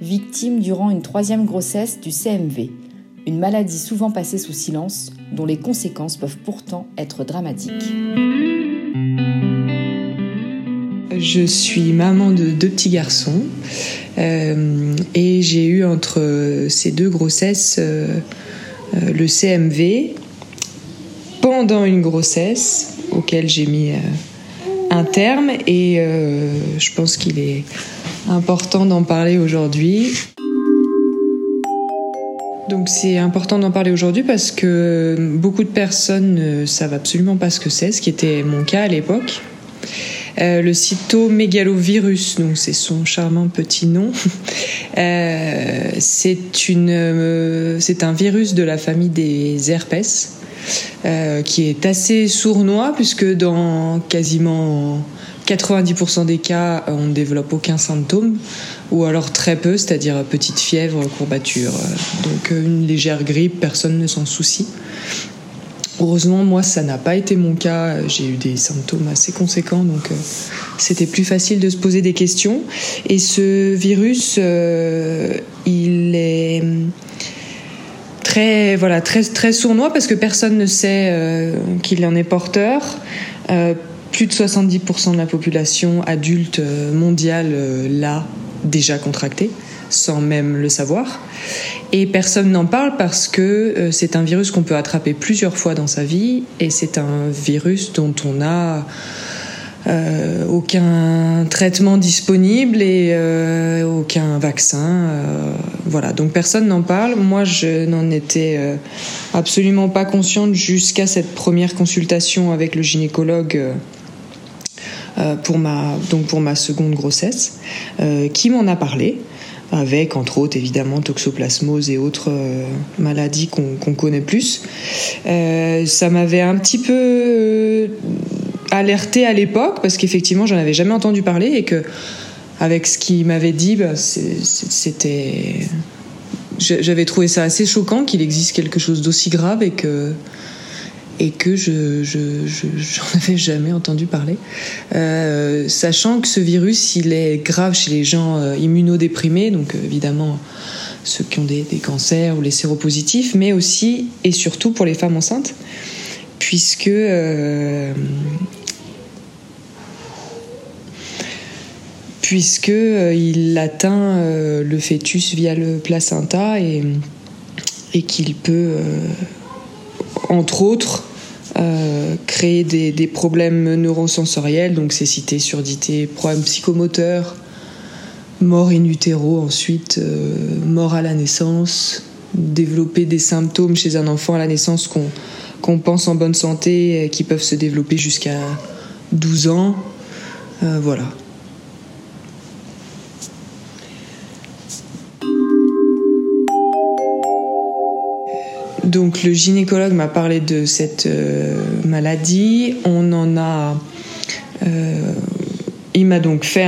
victime durant une troisième grossesse du CMV, une maladie souvent passée sous silence, dont les conséquences peuvent pourtant être dramatiques. Je suis maman de deux petits garçons euh, et j'ai eu entre ces deux grossesses euh, euh, le CMV pendant une grossesse auquel j'ai mis un terme et je pense qu'il est important d'en parler aujourd'hui. Donc c'est important d'en parler aujourd'hui parce que beaucoup de personnes ne savent absolument pas ce que c'est, ce qui était mon cas à l'époque. Euh, le cytomégalovirus, donc c'est son charmant petit nom. Euh, c'est euh, c'est un virus de la famille des herpès qui est assez sournois puisque dans quasiment 90% des cas, on ne développe aucun symptôme, ou alors très peu, c'est-à-dire petite fièvre, courbature. Donc une légère grippe, personne ne s'en soucie. Heureusement, moi, ça n'a pas été mon cas. J'ai eu des symptômes assez conséquents, donc euh, c'était plus facile de se poser des questions. Et ce virus, euh, il est très, voilà, très, très sournois parce que personne ne sait euh, qu'il en est porteur. plus de 70% de la population adulte mondiale l'a déjà contracté, sans même le savoir. Et personne n'en parle parce que euh, c'est un virus qu'on peut attraper plusieurs fois dans sa vie et c'est un virus dont on n'a euh, aucun traitement disponible et euh, aucun vaccin. voilà, donc personne n'en parle. Moi, je n'en étais absolument pas consciente jusqu'à cette première consultation avec le gynécologue. pour ma donc pour ma seconde grossesse, qui m'en a parlé avec entre autres évidemment toxoplasmose et autres euh, maladies qu'on connaît plus. Euh, ça m'avait un petit peu euh, alerté à l'époque parce qu'effectivement j'en avais jamais entendu parler et que avec ce qu'il m'avait dit, bah, c'était j'avais trouvé ça assez choquant qu'il existe quelque chose d'aussi grave et que et que je j'en avais jamais entendu parler, euh, sachant que ce virus il est grave chez les gens euh, immunodéprimés, donc euh, évidemment ceux qui ont des, des, cancers ou les séropositifs, mais aussi et surtout pour les femmes enceintes, puisque puisque il atteint le fœtus via le placenta et, et qu'il peut entre autres, euh, créer des, problèmes neurosensoriels, donc cécité, surdité, problèmes psychomoteurs, mort in utero, ensuite euh, mort à la naissance, développer des symptômes chez un enfant à la naissance qu'on qu'on pense en bonne santé, qui peuvent se développer jusqu'à 12 ans. Euh, voilà. Donc le gynécologue m'a parlé de cette euh, maladie. On en a. Euh, il m'a donc fait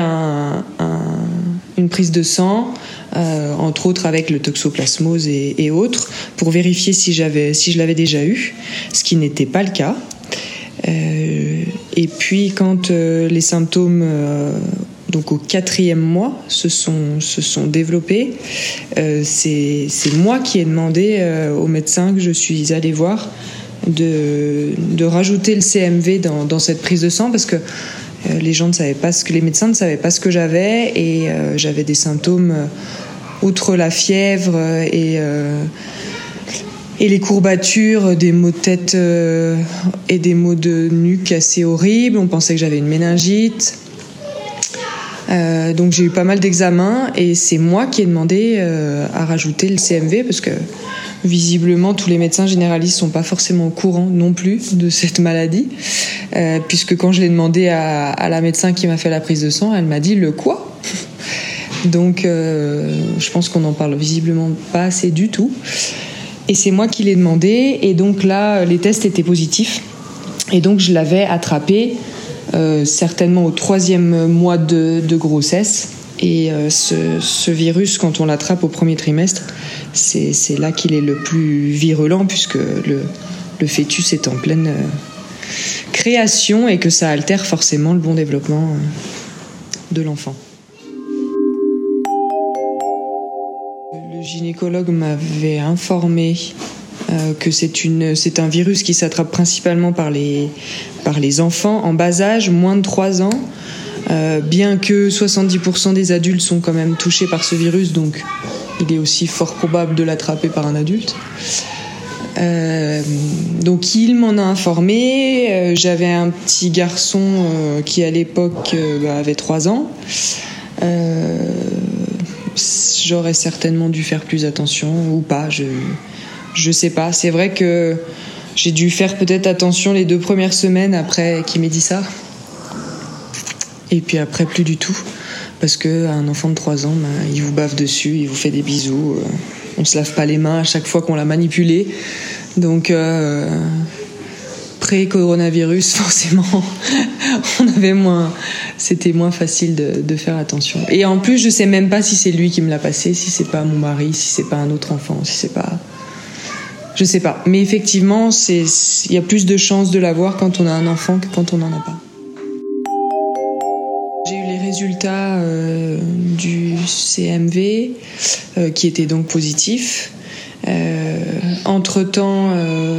une prise de sang, euh, entre autres avec le toxoplasmose et, autres, pour vérifier si si je l'avais déjà eu, ce qui n'était pas le cas. et puis quand les symptômes donc au quatrième mois, se sont, se sont développés. Euh, c'est moi qui ai demandé euh, au médecin que je suis allée voir de, de rajouter le CMV dans, cette prise de sang parce que euh, les gens ne savaient pas ce que les médecins ne savaient pas ce que j'avais et euh, j'avais des symptômes outre la fièvre et et les courbatures, des maux de tête et des maux de nuque assez horribles. On pensait que j'avais une méningite. Euh, donc j'ai eu pas mal d'examens et c'est moi qui ai demandé euh, à rajouter le CMV parce que visiblement tous les médecins généralistes sont pas forcément au courant non plus de cette maladie euh, puisque quand je l'ai demandé à, à, la médecin qui m'a fait la prise de sang, elle m'a dit le quoi? Donc, je pense qu'on n'en parle visiblement pas assez du tout. Et c'est moi qui l'ai demandé. Et donc là, les tests étaient positifs. Et donc, je l'avais attrapé certainement au troisième mois de, grossesse. Et ce, ce, virus, quand on l'attrape au premier trimestre, c'est là qu'il est le plus virulent puisque le, le fœtus est en pleine euh, création et que ça altère forcément le bon développement euh, de l'enfant. Le gynécologue m'avait informé euh, que c'est un virus qui s'attrape principalement par les, enfants en bas âge, moins de 3 ans, bien que 70% des adultes sont quand même touchés par ce virus, donc il est aussi fort probable de l'attraper par un adulte. Euh, donc il m'en a informé. Euh, j'avais un petit garçon euh, qui à l'époque bah, avait 3 ans. J'aurais certainement dû faire plus attention ou pas, je sais pas. C'est vrai que j'ai dû faire peut-être attention les deux premières semaines après qu'il m'ait dit ça. Et puis après plus du tout. Parce qu'un enfant de 3 ans, bah, il vous bave dessus, il vous fait des bisous. on se lave pas les mains à chaque fois qu'on l'a manipulé. Donc, euh, pré-coronavirus, forcément, on avait moins, c'était moins facile de, faire attention. Et en plus, je sais même pas si c'est lui qui me l'a passé, si c'est pas mon mari, si c'est pas un autre enfant, si c'est pas, je sais pas. Mais effectivement, il y a plus de chances de l'avoir quand on a un enfant que quand on n'en a pas. J'ai eu les résultats euh, du CMV euh, qui étaient donc positifs. Euh, entre-temps,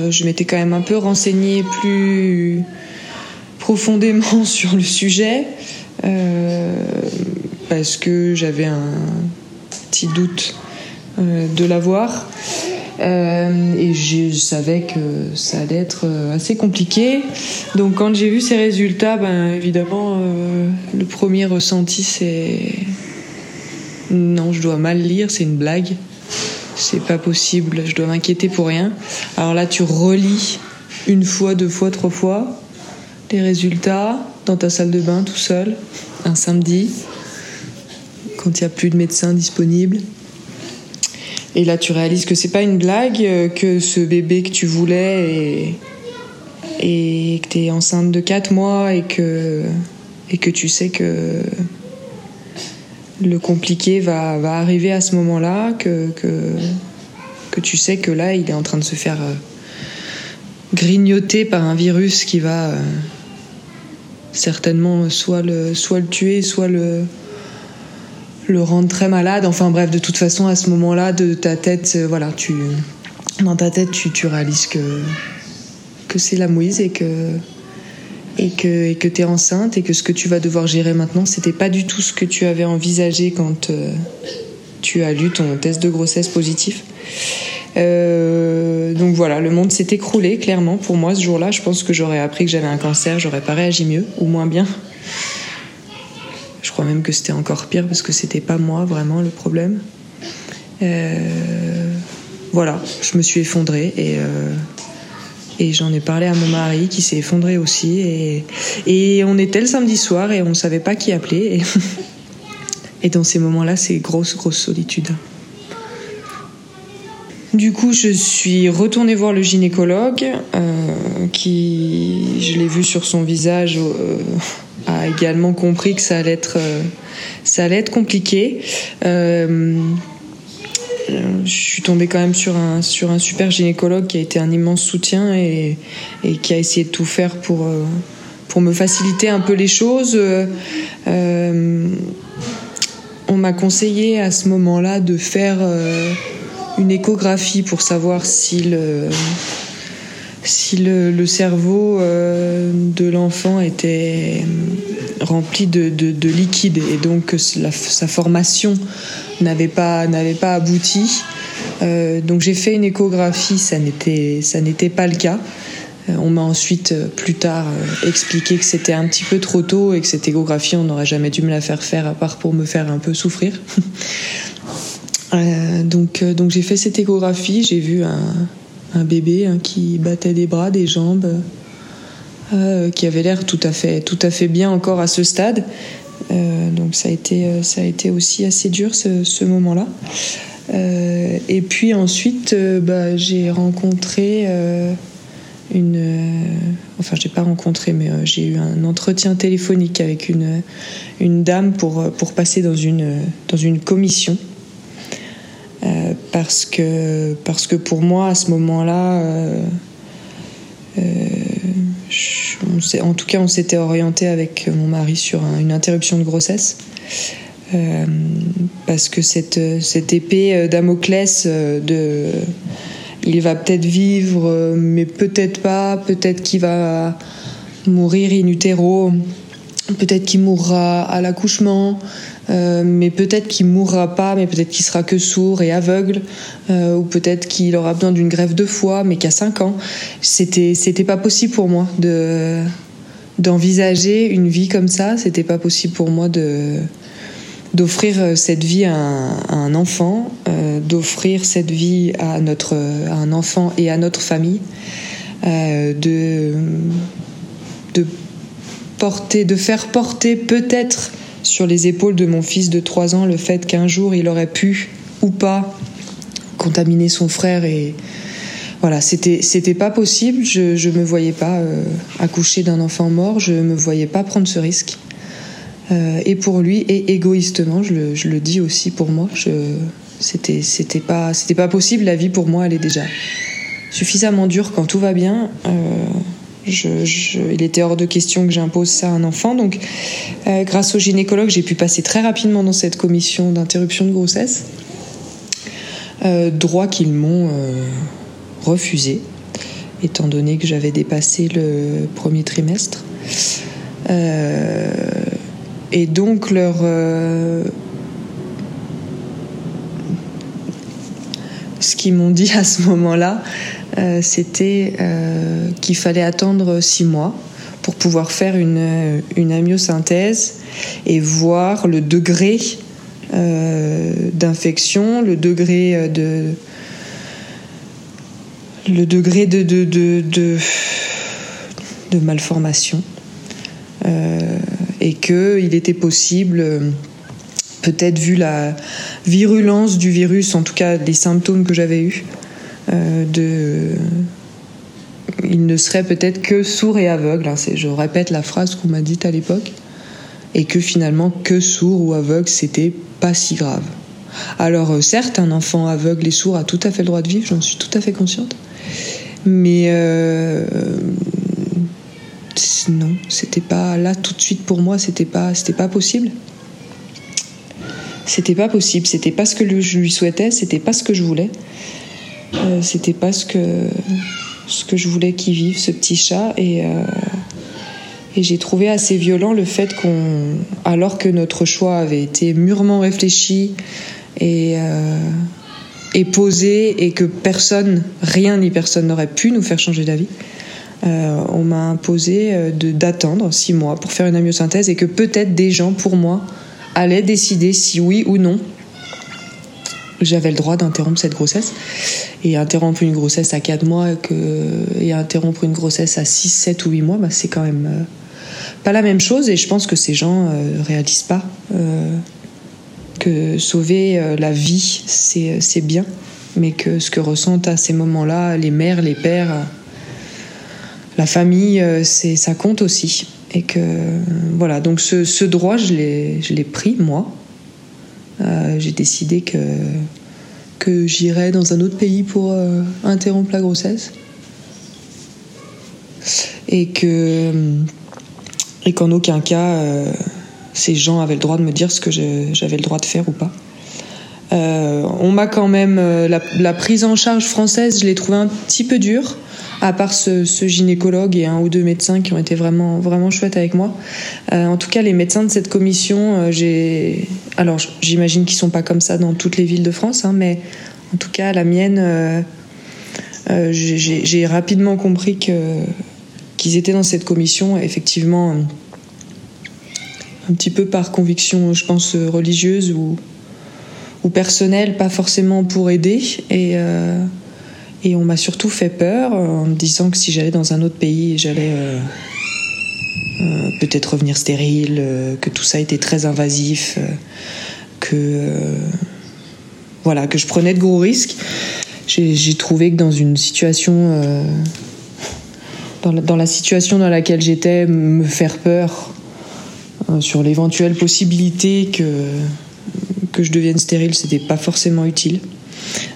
je m'étais quand même un peu renseignée plus profondément sur le sujet parce que j'avais un petit doute de l'avoir. Et je savais que ça allait être assez compliqué. Donc quand j'ai vu ces résultats, ben évidemment, le premier ressenti c'est non, je dois mal lire, c'est une blague c'est pas possible, je dois m'inquiéter pour rien. Alors là, tu relis une fois, deux fois, trois fois les résultats dans ta salle de bain tout seul, un samedi, quand il n'y a plus de médecin disponible. Et là, tu réalises que c'est pas une blague, que ce bébé que tu voulais et, et que tu es enceinte de 4 mois et que, et que tu sais que le compliqué va, arriver à ce moment-là, que, tu sais que là, il est en train de se faire euh, grignoter par un virus qui va euh, certainement soit le tuer, soit le, le rendre très malade. Enfin bref, de toute façon, à ce moment-là, de ta tête, euh, voilà, tu, dans ta tête, tu, réalises que, que c'est la mouise et que et que et tu es enceinte et que ce que tu vas devoir gérer maintenant, c'était pas du tout ce que tu avais envisagé quand euh, tu as lu ton test de grossesse positif. Euh, donc voilà, le monde s'est écroulé clairement pour moi ce jour-là. Je pense que j'aurais appris que j'avais un cancer, j'aurais pas réagi mieux ou moins bien. Je crois même que c'était encore pire parce que c'était pas moi vraiment le problème. Euh, voilà, je me suis effondrée et et j'en ai parlé à mon mari qui s'est effondré aussi. Et, et on était le samedi soir et on ne savait pas qui appeler. Et, et dans ces moments-là, c'est grosse, grosse solitude. Du coup, je suis retournée voir le gynécologue, euh, qui, je l'ai vu sur son visage, euh, a également compris que ça allait être, euh, ça allait être compliqué je suis tombée quand même sur un, sur un super gynécologue qui a été un immense soutien et, qui a essayé de tout faire pour, euh, pour me faciliter un peu les choses. Euh, on m'a conseillé à ce moment-là de faire euh, une échographie pour savoir si le, si le, cerveau de l'enfant était rempli de, de, de, liquide et donc sa formation n'avait pas, pas abouti. Euh, donc j'ai fait une échographie, ça n'était, pas le cas. Euh, on m'a ensuite, euh, plus tard, expliqué que c'était un petit peu trop tôt et que cette échographie, on n'aurait jamais dû me la faire faire à part pour me faire un peu souffrir. donc, donc j'ai fait cette échographie, j'ai vu un, un bébé hein, qui battait des bras, des jambes, qui avait l'air tout à fait, tout à fait bien encore à ce stade. donc ça a été ça a été aussi assez dur ce, moment-là. et puis ensuite, bah, j'ai rencontré une. enfin, j'ai pas rencontré, mais j'ai eu un entretien téléphonique avec une, une dame pour, pour passer dans une, dans une commission euh, parce, que, parce que pour moi, à ce moment-là, euh, euh, en tout cas, on s'était orienté avec mon mari sur une interruption de grossesse. parce que cette, cette épée Damoclès de il va peut-être vivre, mais peut-être pas, peut-être qu'il va mourir in utero, peut-être qu'il mourra à l'accouchement, euh, mais peut-être qu'il mourra pas, mais peut-être qu'il sera que sourd et aveugle, euh, ou peut-être qu'il aura besoin d'une grève de foie, mais qu'à 5 ans, c'était c'était pas possible pour moi de d'envisager une vie comme ça. C'était pas possible pour moi de d'offrir cette vie à un, enfant, euh, d'offrir cette vie à notre à un enfant et à notre famille, de de porter, de faire porter peut-être sur les épaules de mon fils de 3 ans le fait qu'un jour il aurait pu ou pas contaminer son frère et voilà c'était c'était pas possible. Je je me voyais pas euh, accoucher d'un enfant mort. Je me voyais pas prendre ce risque. Euh, et pour lui et égoïstement je le, je le dis aussi pour moi je c'était c'était pas c'était pas possible. La vie pour moi elle est déjà suffisamment dure quand tout va bien. Euh, il était hors de question que j'impose ça à un enfant. Donc, euh, grâce au gynécologue, j'ai pu passer très rapidement dans cette commission d'interruption de grossesse. Euh, droit qu'ils m'ont euh, refusé, étant donné que j'avais dépassé le premier trimestre. et donc, leur. ce qu'ils m'ont dit à ce moment-là, euh, c'était euh, qu'il fallait attendre six mois pour pouvoir faire une, amyosynthèse et voir le degré euh, d'infection, le degré de le degré de, de, malformation. Et qu'il était possible peut-être vu la virulence du virus, en tout cas les symptômes que j'avais eus, de il ne serait peut-être que sourd et aveugle. Hein, je répète la phrase qu'on m'a dite à l'époque. Et que finalement, que sourd ou aveugle, c'était pas si grave. Alors, euh, certes, un enfant aveugle et sourd a tout à fait le droit de vivre, j'en suis tout à fait consciente. Mais euh, non, c'était pas là tout de suite pour moi, c'était pas, c'était pas possible. C'était pas possible, c'était pas ce que je lui souhaitais, c'était pas ce que je voulais. Euh, c'était pas ce que, ce que je voulais qu'il vive, ce petit chat. Et, euh, et j'ai trouvé assez violent le fait qu'on, alors que notre choix avait été mûrement réfléchi et, euh, et posé, et que personne, rien ni personne n'aurait pu nous faire changer d'avis, on m'a imposé d'attendre six mois pour faire une amyosynthèse et que peut-être des gens, pour moi, allaient décider si oui ou non j'avais le droit d'interrompre cette grossesse. Et interrompre une grossesse à 4 mois et interrompre une grossesse à 6, 7 ou 8 mois, bah, c'est quand même euh, pas la même chose. Et je pense que ces gens euh, réalisent pas euh, que sauver la vie, c'est bien. Mais que ce que ressentent à ces moments-là les mères, les pères, la famille, ça compte aussi. Et que voilà, donc ce, ce droit, je l'ai pris moi euh, j'ai décidé que, que j'irais dans un autre pays pour euh, interrompre la grossesse. Et et qu'en aucun cas euh, ces gens avaient le droit de me dire ce que j'avais le droit de faire ou pas. On m'a quand même la, la, prise en charge française, je l'ai trouvée un petit peu dure à part ce, gynécologue et un ou deux médecins qui ont été vraiment vraiment chouettes avec moi. Euh, en tout cas, les médecins de cette commission, euh, j'ai alors j'imagine qu'ils sont pas comme ça dans toutes les villes de France, hein, mais en tout cas la mienne, euh, j'ai rapidement compris que qu'ils étaient dans cette commission effectivement un petit peu par conviction, je pense religieuse ou ou personnelle, pas forcément pour aider et et on m'a surtout fait peur en me disant que si j'allais dans un autre pays, j'allais euh, peut-être revenir stérile, que tout ça était très invasif, que voilà, que je prenais de gros risques. J'ai trouvé que dans une situation, dans la, situation dans laquelle j'étais, me faire peur sur l'éventuelle possibilité que que je devienne stérile, c'était pas forcément utile.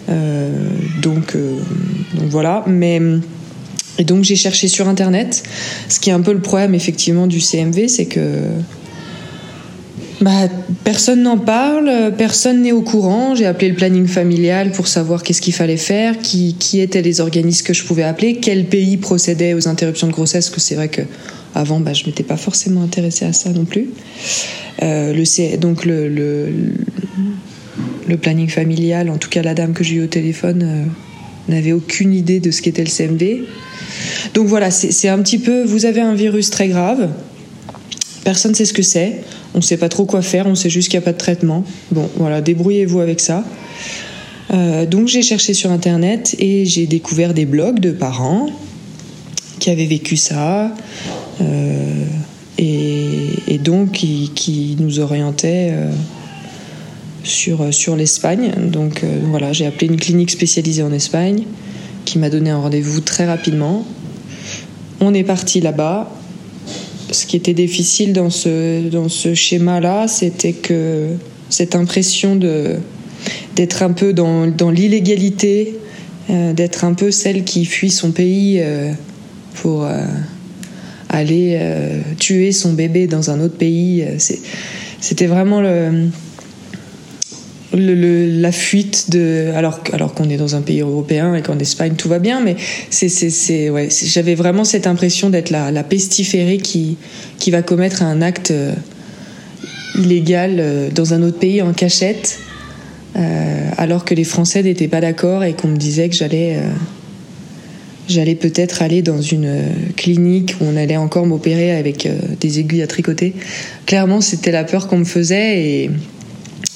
Euh, donc, euh, donc, voilà. Mais et donc j'ai cherché sur internet. Ce qui est un peu le problème effectivement du CMV, c'est que bah, personne n'en parle, personne n'est au courant. J'ai appelé le planning familial pour savoir qu'est-ce qu'il fallait faire, qui, étaient les organismes que je pouvais appeler, quel pays procédait aux interruptions de grossesse, que c'est vrai que avant, bah, je m'étais pas forcément intéressée à ça non plus. Euh, le, donc le, le, planning familial, en tout cas la dame que j'ai eu au téléphone, euh, n'avait aucune idée de ce qu'était le CMV. Donc voilà, c'est un petit peu, vous avez un virus très grave, personne ne sait ce que c'est, on ne sait pas trop quoi faire, on sait juste qu'il n'y a pas de traitement. Bon, voilà, débrouillez-vous avec ça. Euh, donc j'ai cherché sur internet et j'ai découvert des blogs de parents qui avaient vécu ça euh, et, donc qui, nous orientaient sur, sur l'Espagne. Donc voilà, j'ai appelé une clinique spécialisée en Espagne qui m'a donné un rendez-vous très rapidement. On est parti là-bas ce qui était difficile dans ce, dans ce schéma-là, c'était que cette impression de, d'être un peu dans, dans l'illégalité, euh, d'être un peu celle qui fuit son pays euh, pour euh, aller tuer son bébé dans un autre pays. c'était vraiment le, la fuite de alors qu'on est dans un pays européen et qu'en Espagne tout va bien mais c'est c'est ouais j'avais vraiment cette impression d'être la, la pestiférée qui qui va commettre un acte euh, illégal euh, dans un autre pays en cachette euh, alors que les Français n'étaient pas d'accord et qu'on me disait que j'allais j'allais peut-être aller dans une clinique où on allait encore m'opérer avec des aiguilles à tricoter. Clairement c'était la peur qu'on me faisait et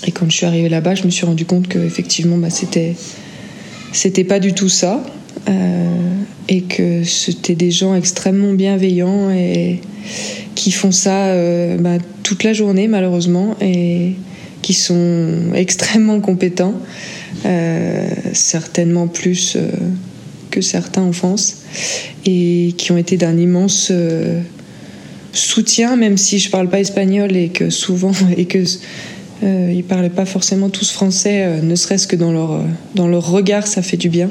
et quand je suis arrivée là-bas, je me suis rendu compte que effectivement, bah, c'était c'était pas du tout ça, euh, et que c'était des gens extrêmement bienveillants et qui font ça euh, bah, toute la journée malheureusement et qui sont extrêmement compétents, euh, certainement plus que certains en France, et qui ont été d'un immense soutien, même si je parle pas espagnol et que souvent et que euh, ils parlaient pas forcément tous français, euh, ne serait-ce que dans leur, euh, dans leur regard, ça fait du bien.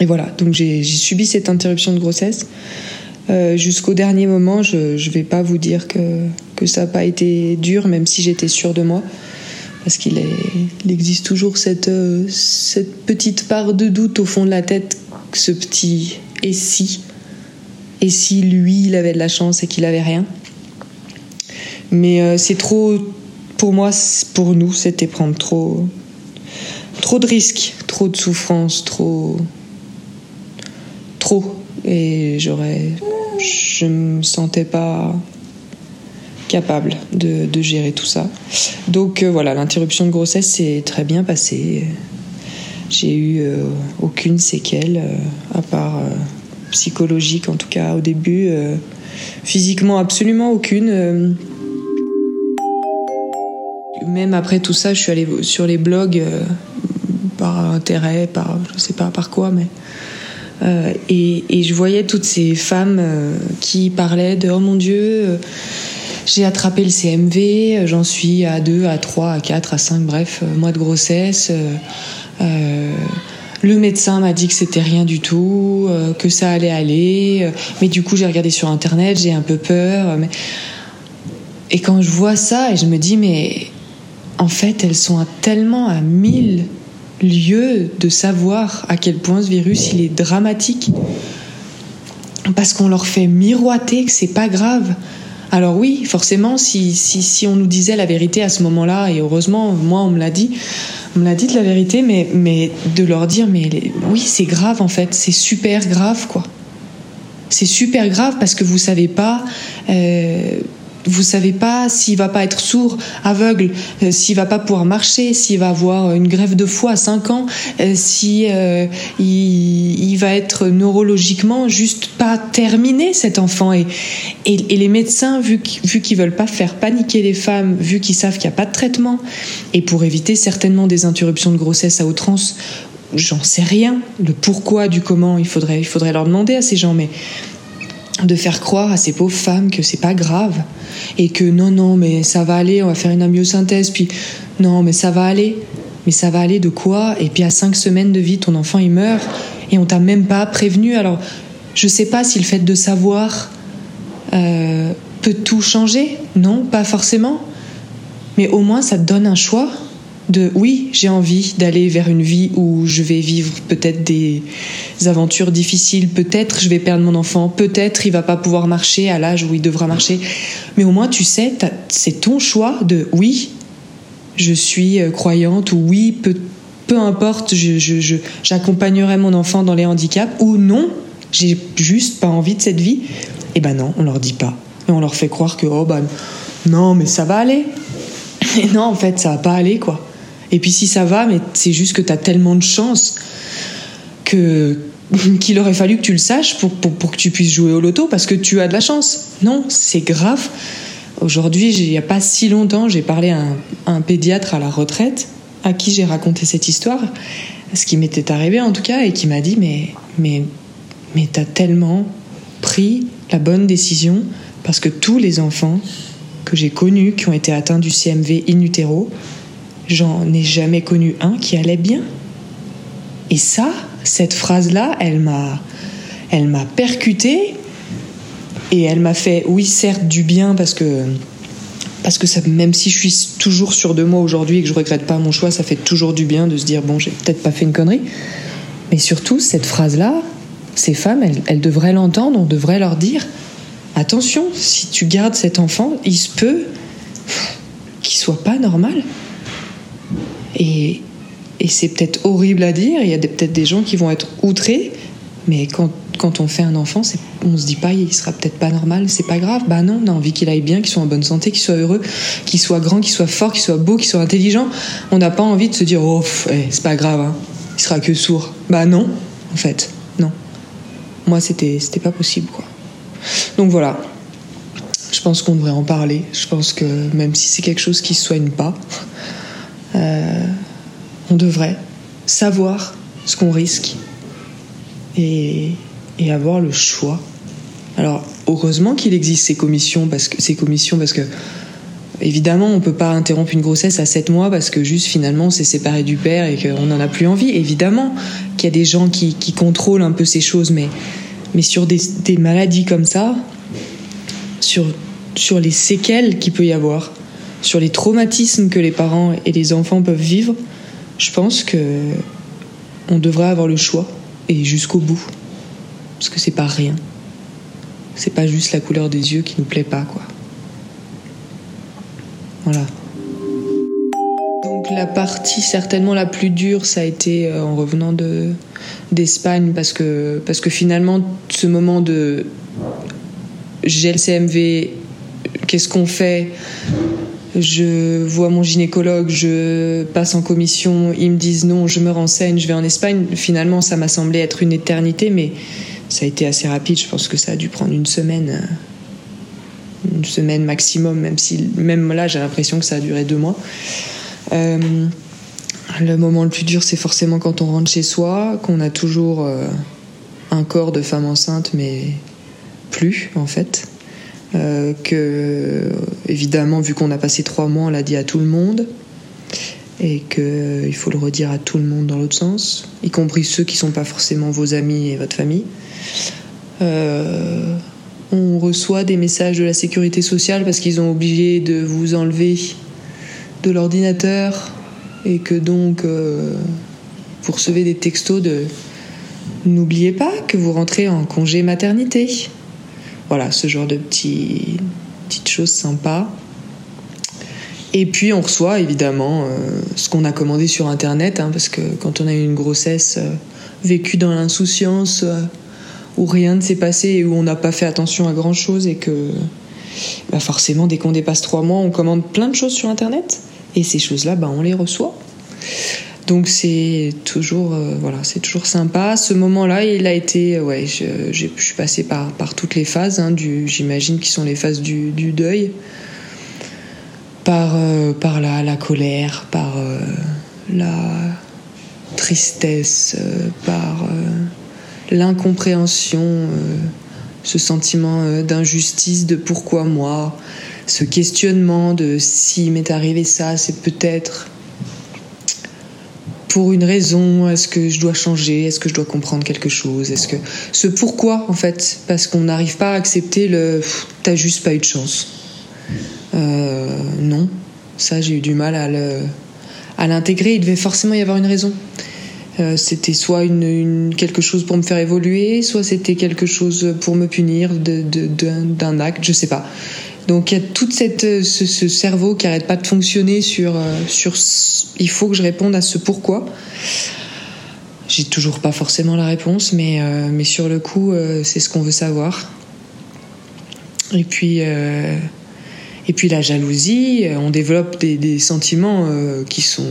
Et voilà, donc j'ai subi cette interruption de grossesse. Euh, jusqu'au dernier moment, je ne vais pas vous dire que, que ça n'a pas été dur, même si j'étais sûre de moi. Parce qu'il il existe toujours cette, cette petite part de doute au fond de la tête, ce petit et si Et si lui, il avait de la chance et qu'il avait rien Mais c'est trop pour moi, pour nous, c'était prendre trop, trop de risques, trop de souffrances, trop, trop. Et j'aurais, je me sentais pas capable de, gérer tout ça. Donc euh, voilà, l'interruption de grossesse s'est très bien passée. J'ai eu euh, aucune séquelle, euh, à part psychologique en tout cas au début. physiquement, absolument aucune même après tout ça, je suis allée sur les blogs euh, par intérêt, par je sais pas par quoi, mais euh, et, je voyais toutes ces femmes euh, qui parlaient de oh mon Dieu, j'ai attrapé le CMV, j'en suis à 2, à 3, à 4, à 5, bref, mois de grossesse. le médecin m'a dit que c'était rien du tout, que ça allait aller, mais du coup j'ai regardé sur internet, j'ai un peu peur. Et quand je vois ça, et je me dis mais en fait, elles sont tellement à mille lieues de savoir à quel point ce virus il est dramatique parce qu'on leur fait miroiter que c'est pas grave. Alors oui, forcément, si, si, on nous disait la vérité à ce moment-là, et heureusement, moi, on me l'a dit, on me l'a dit de la vérité, mais, mais de leur dire, mais oui, c'est grave en fait, c'est super grave, quoi. C'est super grave parce que vous savez pas euh, vous savez pas s'il va pas être sourd, aveugle, euh, s'il va pas pouvoir marcher, s'il va avoir une grève de foie à 5 ans, euh, si euh, va être neurologiquement juste pas terminé cet enfant. Et, et, les médecins vu vu qu'ils veulent pas faire paniquer les femmes, vu qu'ils savent qu'il n'y a pas de traitement et pour éviter certainement des interruptions de grossesse à outrance, j'en sais rien, le pourquoi du comment, il faudrait il faudrait leur demander à ces gens mais de faire croire à ces pauvres femmes que c'est pas grave et que non non mais ça va aller on va faire une amyosynthèse puis non mais ça va aller. Mais ça va aller de quoi? Et puis à cinq semaines de vie ton enfant il meurt et on t'a même pas prévenu. Alors je sais pas si le fait de savoir euh, peut tout changer. Non pas forcément. Mais au moins ça te donne un choix de oui, j'ai envie d'aller vers une vie où je vais vivre peut-être des aventures difficiles, peut-être je vais perdre mon enfant, peut-être il va pas pouvoir marcher à l'âge où il devra marcher, mais au moins tu sais, c'est ton choix de oui, je suis euh, croyante ou oui, peu, peu importe, j'accompagnerai mon enfant dans les handicaps ou non, j'ai juste pas envie de cette vie. Eh ben non, on leur dit pas. Et on leur fait croire que oh ben non, mais ça va aller. Et non, en fait, ça va pas aller quoi. Et puis si ça va, mais c'est juste que tu as tellement de chance que qu'il aurait fallu que tu le saches pour, pour, que tu puisses jouer au loto parce que tu as de la chance. Non, c'est grave. Aujourd'hui, il n'y a pas si longtemps, j'ai parlé à un, pédiatre à la retraite à qui j'ai raconté cette histoire, ce qui m'était arrivé en tout cas, et qui m'a dit Mais, mais, mais t'as tellement pris la bonne décision parce que tous les enfants que j'ai connus qui ont été atteints du CMV in utero, j'en ai jamais connu un qui allait bien. Et ça, cette phrase-là, elle m'a, elle m'a percuté et elle m'a fait, oui, certes, du bien parce que, parce que ça, même si je suis toujours sûre de moi aujourd'hui et que je regrette pas mon choix, ça fait toujours du bien de se dire bon, j'ai peut-être pas fait une connerie. Mais surtout, cette phrase-là, ces femmes, elles, devraient l'entendre, on devrait leur dire attention, si tu gardes cet enfant, il se peut qu'il soit pas normal. Et, c'est peut-être horrible à dire, il y a peut-être des gens qui vont être outrés, mais quand, quand on fait un enfant, on se dit pas, il sera peut-être pas normal, c'est pas grave. Bah non, on a envie qu'il aille bien, qu'il soit en bonne santé, qu'il soit heureux, qu'il soit grand, qu'il soit fort, qu'il soit beau, qu'il soit intelligent. On n'a pas envie de se dire, oh, eh, c'est pas grave, hein. il sera que sourd. Bah non, en fait, non. Moi, c'était, pas possible, quoi. Donc voilà. Je pense qu'on devrait en parler. Je pense que même si c'est quelque chose qui se soigne pas, euh, on devrait savoir ce qu'on risque et, avoir le choix. Alors, heureusement qu'il existe ces commissions parce que ces commissions parce que évidemment, on peut pas interrompre une grossesse à 7 mois parce que juste finalement on s'est séparé du père et qu'on n'en a plus envie. Évidemment qu'il y a des gens qui, contrôlent un peu ces choses, mais, mais sur des, des maladies comme ça, sur, sur les séquelles qu'il peut y avoir, sur les traumatismes que les parents et les enfants peuvent vivre, je pense que on devrait avoir le choix et jusqu'au bout. Parce que c'est pas rien. C'est pas juste la couleur des yeux qui nous plaît pas, quoi. Voilà. Donc la partie certainement la plus dure, ça a été euh, en revenant de d'Espagne parce que parce que finalement ce moment de j'ai le CMV, qu'est-ce qu'on fait? Je vois mon gynécologue, je passe en commission, ils me disent non, je me renseigne, je vais en Espagne. Finalement, ça m'a semblé être une éternité, mais ça a été assez rapide. Je pense que ça a dû prendre une semaine, euh, une semaine maximum, même si même là, j'ai l'impression que ça a duré deux mois. Euh, le moment le plus dur, c'est forcément quand on rentre chez soi, qu'on a toujours euh, un corps de femme enceinte, mais plus en fait. Que, évidemment, vu qu'on a passé trois mois, on l'a dit à tout le monde. Et qu'il faut le redire à tout le monde dans l'autre sens, y compris ceux qui ne sont pas forcément vos amis et votre famille. Euh, on reçoit des messages de la sécurité sociale parce qu'ils ont oublié de vous enlever de l'ordinateur et que donc euh, vous recevez des textos de n'oubliez pas que vous rentrez en congé maternité. Voilà, ce genre de petits, petites choses sympas. Et puis on reçoit évidemment euh, ce qu'on a commandé sur Internet, hein, parce que quand on a une grossesse euh, vécue dans l'insouciance, euh, où rien ne s'est passé où on n'a pas fait attention à grand-chose et que, bah forcément, dès qu'on dépasse trois mois, on commande plein de choses sur Internet. Et ces choses-là, bah, on les reçoit. Donc c'est toujours, euh, voilà, c'est toujours sympa. Ce moment-là, il a été, ouais, je, je suis passée par, par toutes les phases, hein, du, j'imagine qui sont les phases du, du deuil, par, euh, par la, la, colère, par euh, la tristesse, par l'incompréhension, ce sentiment d'injustice, de pourquoi moi, ce questionnement de s'il m'est arrivé ça, c'est peut-être pour une raison Est-ce que je dois changer Est-ce que je dois comprendre quelque chose Est-ce que ce pourquoi en fait Parce qu'on n'arrive pas à accepter le t'as juste pas eu de chance. Euh, non, ça j'ai eu du mal à le à l'intégrer. Il devait forcément y avoir une raison. Euh, c'était soit une, quelque chose pour me faire évoluer, soit c'était quelque chose pour me punir d'un acte, je sais pas. Donc il y a tout ce, ce, cerveau qui arrête pas de fonctionner sur, euh, sur il faut que je réponde à ce pourquoi. J'ai toujours pas forcément la réponse, mais, euh, sur le coup, c'est ce qu'on veut savoir. Et puis, puis la jalousie, on développe des, sentiments qui, sont,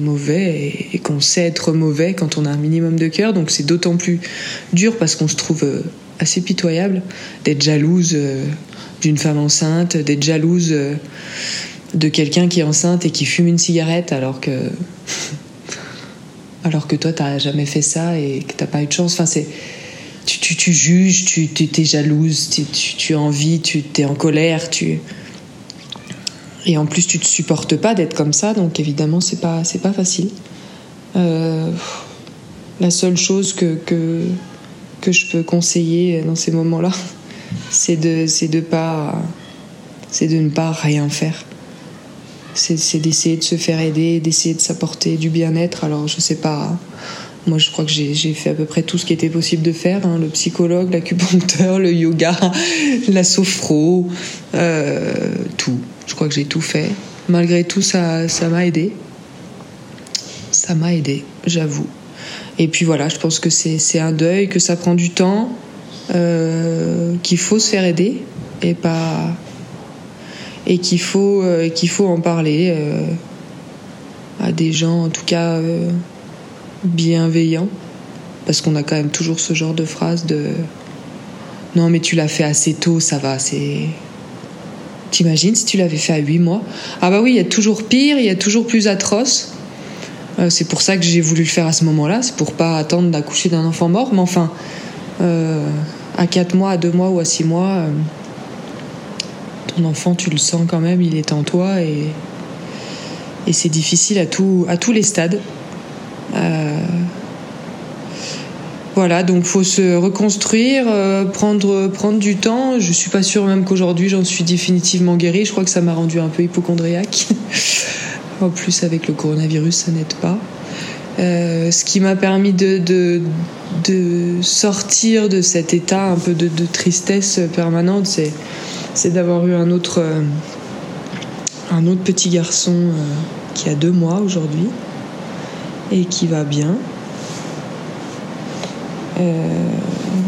mauvais et, qu'on sait être mauvais quand on a un minimum de cœur. Donc c'est d'autant plus dur parce qu'on se trouve assez pitoyable d'être jalouse d'une femme enceinte, d'être jalouse euh, de quelqu'un qui est enceinte et qui fume une cigarette alors que alors que toi t'as jamais fait ça et que t'as pas eu de chance. Enfin c'est tu, tu, tu, juges, tu es jalouse, tu, tu, as envie, tu es en colère, tu et en plus tu te supportes pas d'être comme ça, donc évidemment c'est pas c'est pas facile. Euh, la seule chose que, que que je peux conseiller dans ces moments-là, c'est de, c'est de pas, c'est de ne pas rien faire. C'est, d'essayer de se faire aider, d'essayer de s'apporter du bien-être. Alors je sais pas. Moi, je crois que j'ai, fait à peu près tout ce qui était possible de faire. Hein. le psychologue, l'acupuncteur, le yoga, la sophro, euh, tout. Je crois que j'ai tout fait. Malgré tout, ça, ça m'a aidé. Ça m'a aidé, j'avoue. Et puis voilà, je pense que c'est, c'est un deuil, que ça prend du temps. Euh, qu'il faut se faire aider et pas et qu'il faut euh, faut en parler euh, à des gens en tout cas bienveillants parce qu'on a quand même toujours ce genre de phrase de non mais tu l'as fait assez tôt ça va c'est T'imagines si tu l'avais fait à 8 mois? Ah bah oui, il y a toujours pire, il y a toujours plus atroce. c'est pour ça que j'ai voulu le faire à ce moment-là, c'est pour pas attendre d'accoucher d'un enfant mort, mais enfin, à 4 mois, à 2 mois ou à 6 mois, euh, enfant, tu le sens quand même, il est en toi et, c'est difficile à, tout, à tous les stades. Euh, voilà, donc faut se reconstruire, euh, prendre, prendre du temps. Je suis pas sûre même qu'aujourd'hui j'en suis définitivement guérie. Je crois que ça m'a rendu un peu hypochondriaque. en plus, avec le coronavirus, ça n'aide pas. Euh, ce qui m'a permis de, sortir de cet état un peu de tristesse permanente, c'est, c'est d'avoir eu un autre, euh, un autre petit garçon euh, qui a deux mois aujourd'hui et qui va bien.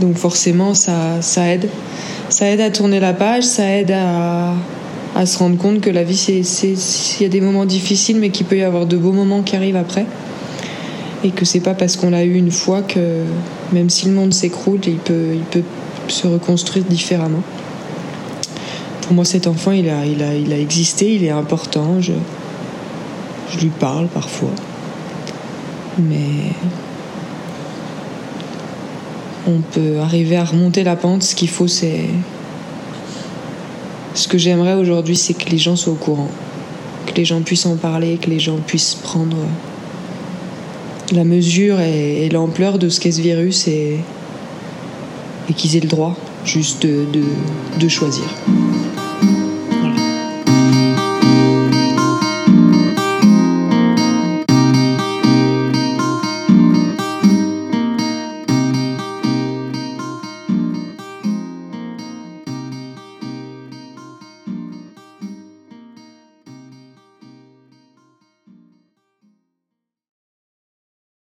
donc forcément, ça, ça aide. Ça aide à tourner la page, ça aide à, à se rendre compte que la vie, c'est, il y a des moments difficiles, mais qu'il peut y avoir de beaux moments qui arrivent après et que c'est pas parce qu'on l'a eu une fois que même si le monde s'écroule, il peut, il peut se reconstruire différemment. Pour moi, cet enfant, il a, il a, il a existé, il est important. Je, je lui parle parfois, mais on peut arriver à remonter la pente. Ce qu'il faut, c'est ce que j'aimerais aujourd'hui, c'est que les gens soient au courant, que les gens puissent en parler, que les gens puissent prendre la mesure et, l'ampleur de ce qu'est ce virus et, qu'ils aient le droit juste de, de choisir.